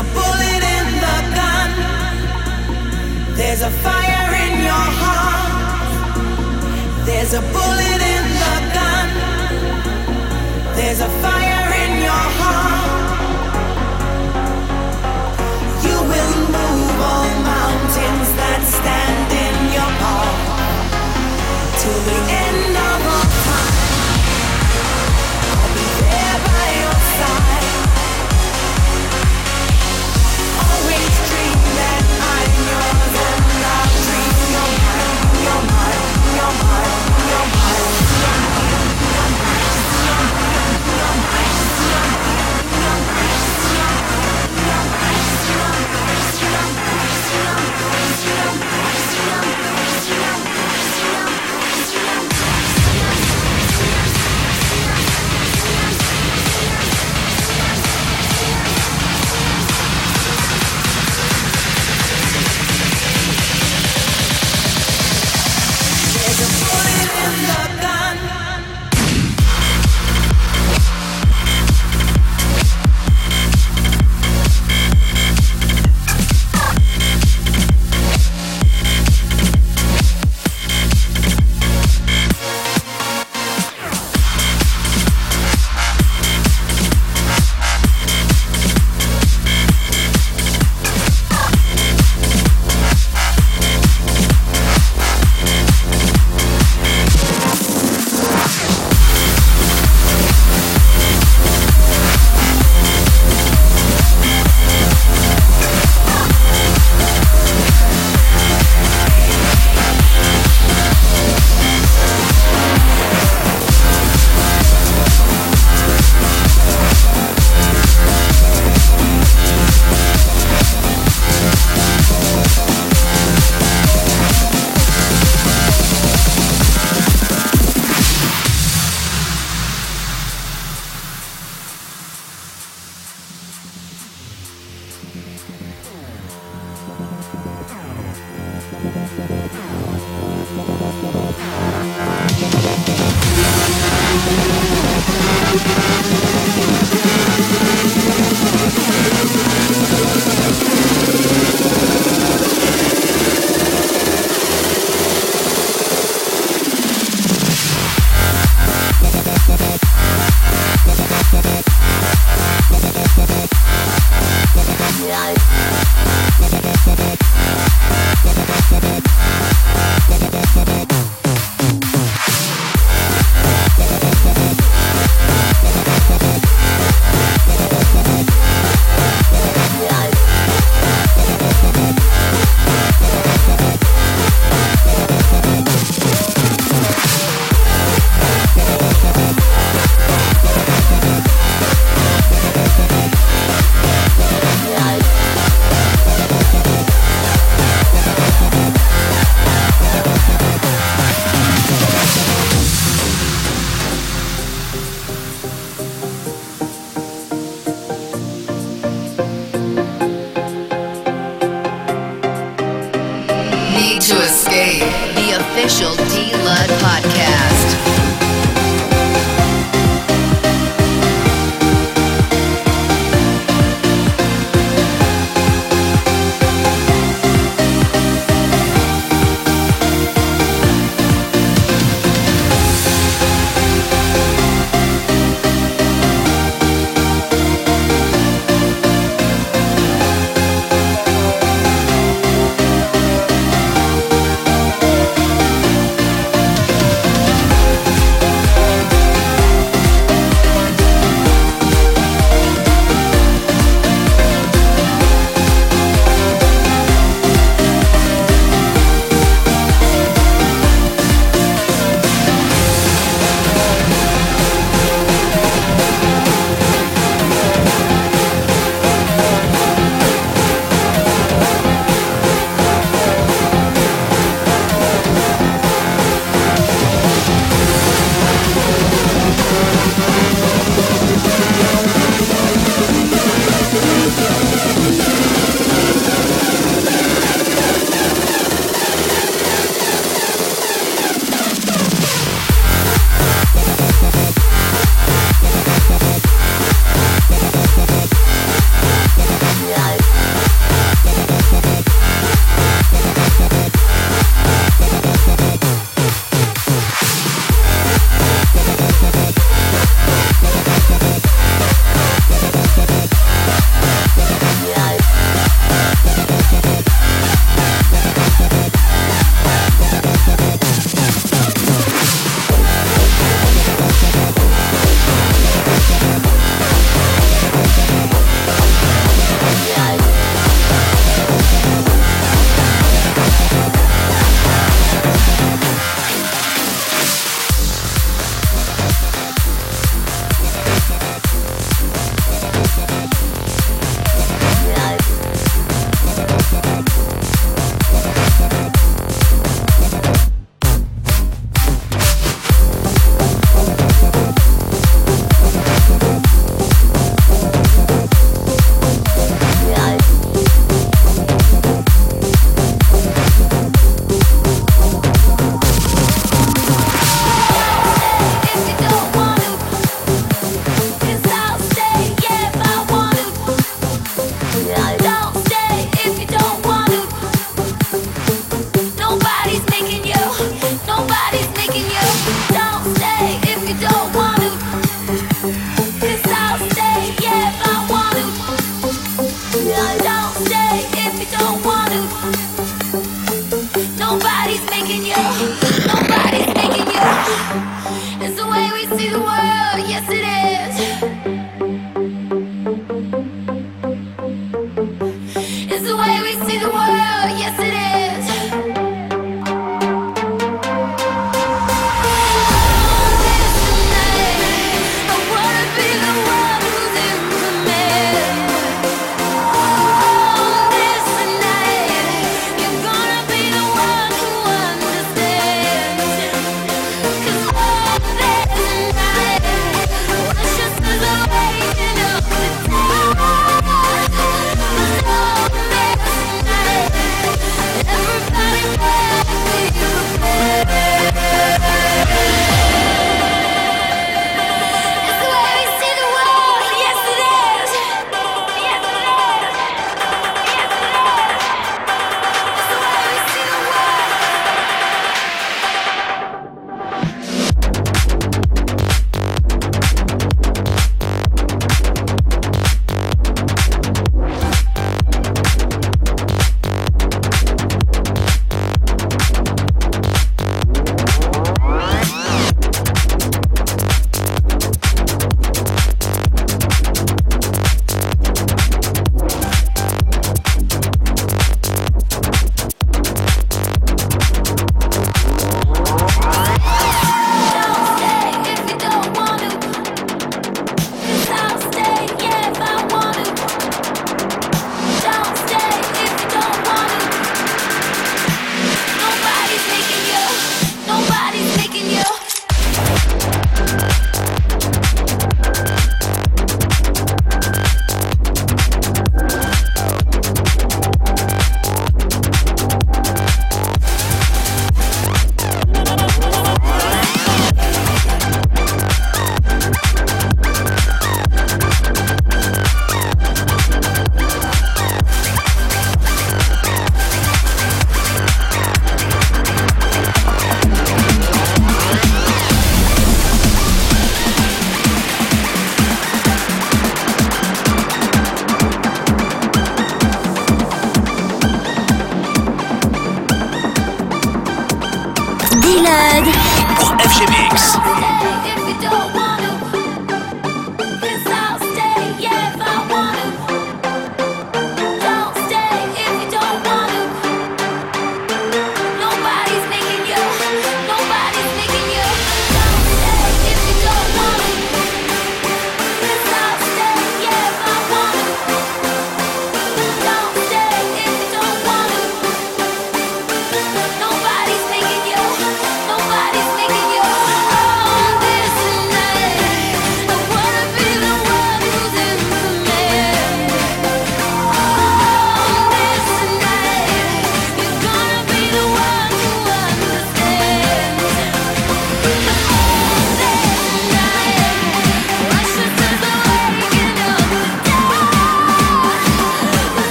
a bullet in the gun. There's a fire in your heart. There's a bullet in the gun. There's a fire.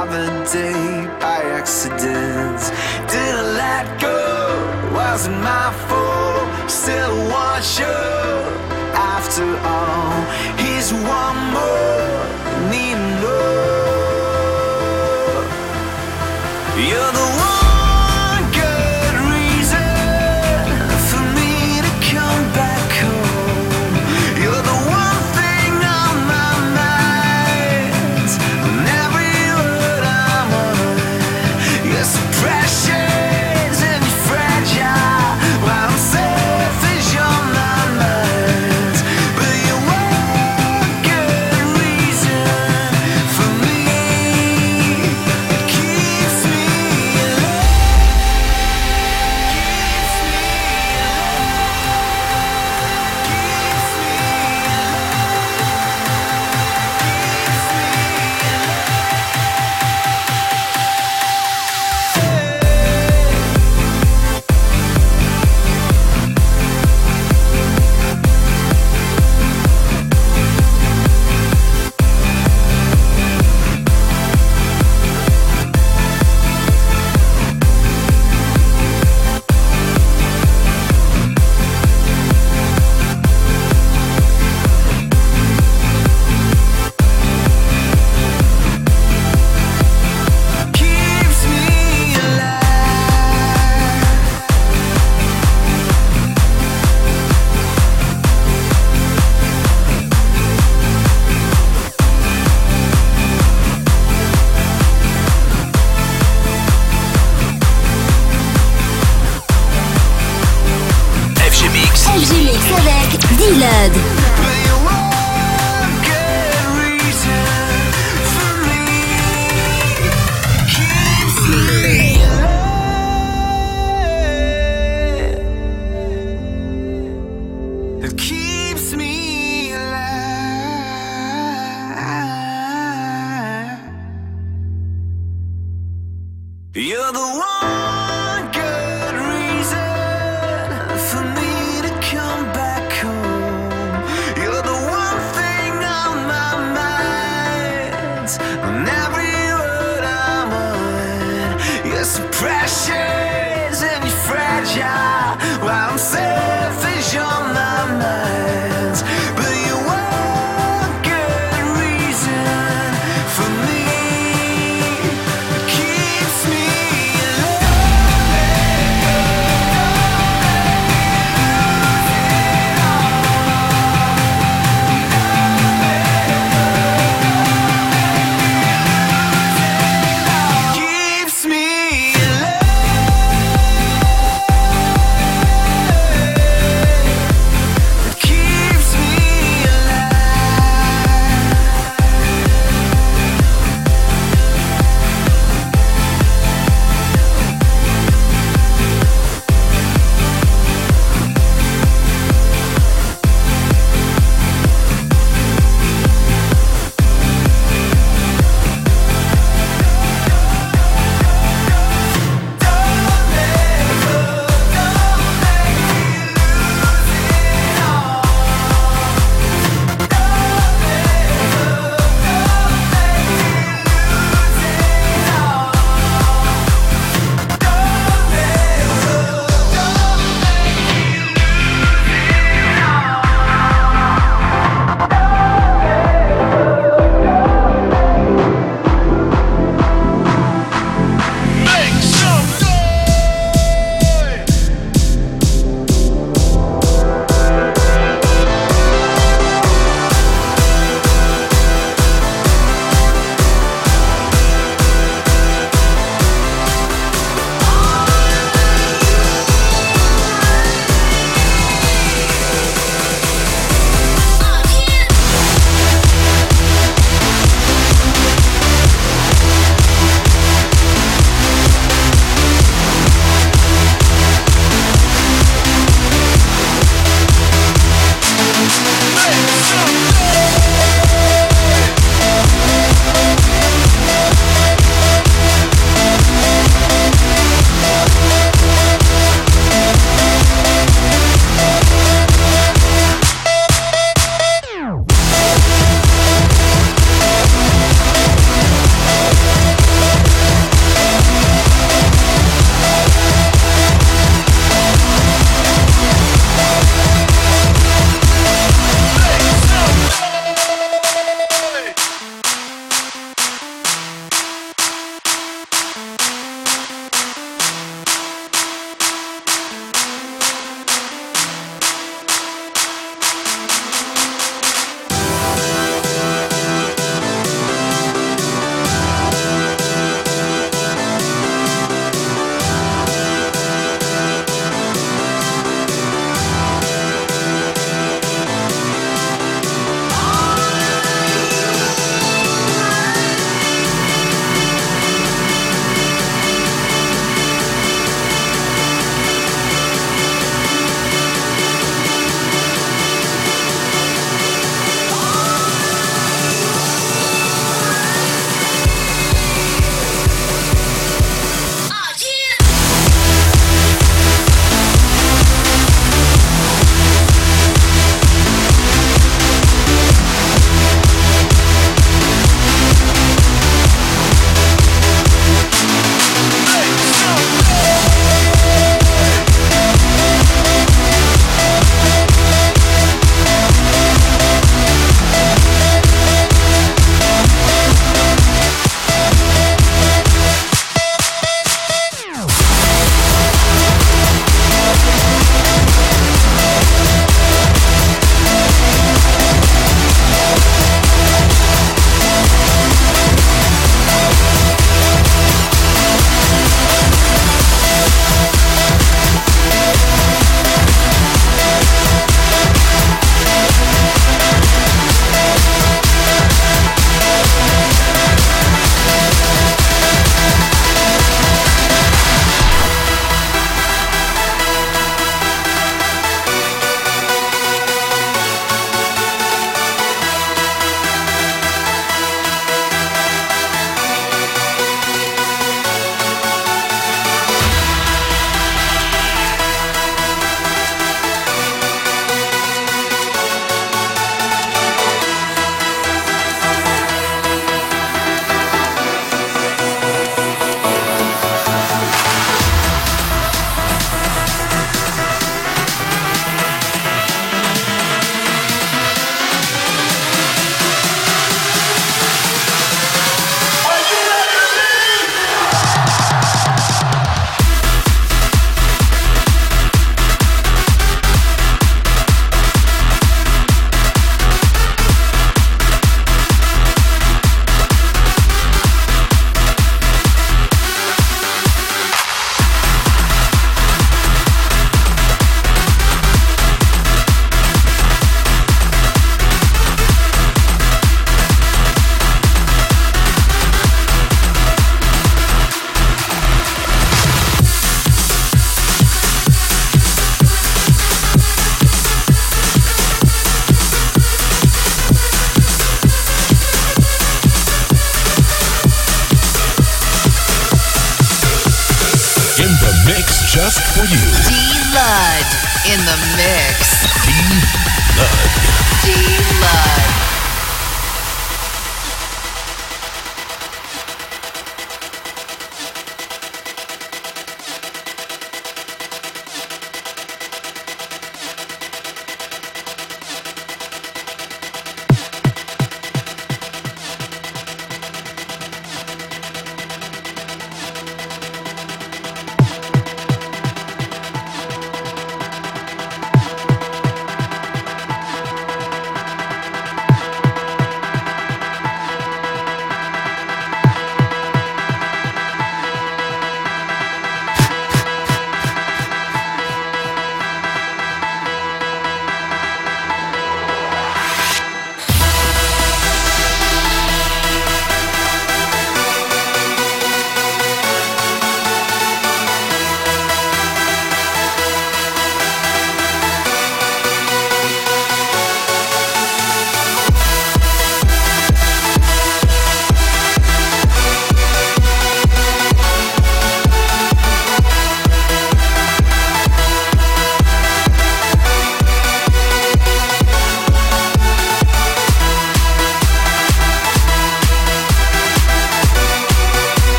Precious and fragile, but my fault. Still as you after all. He's one more, need more. You're not avec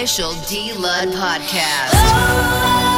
official D Lud podcast. No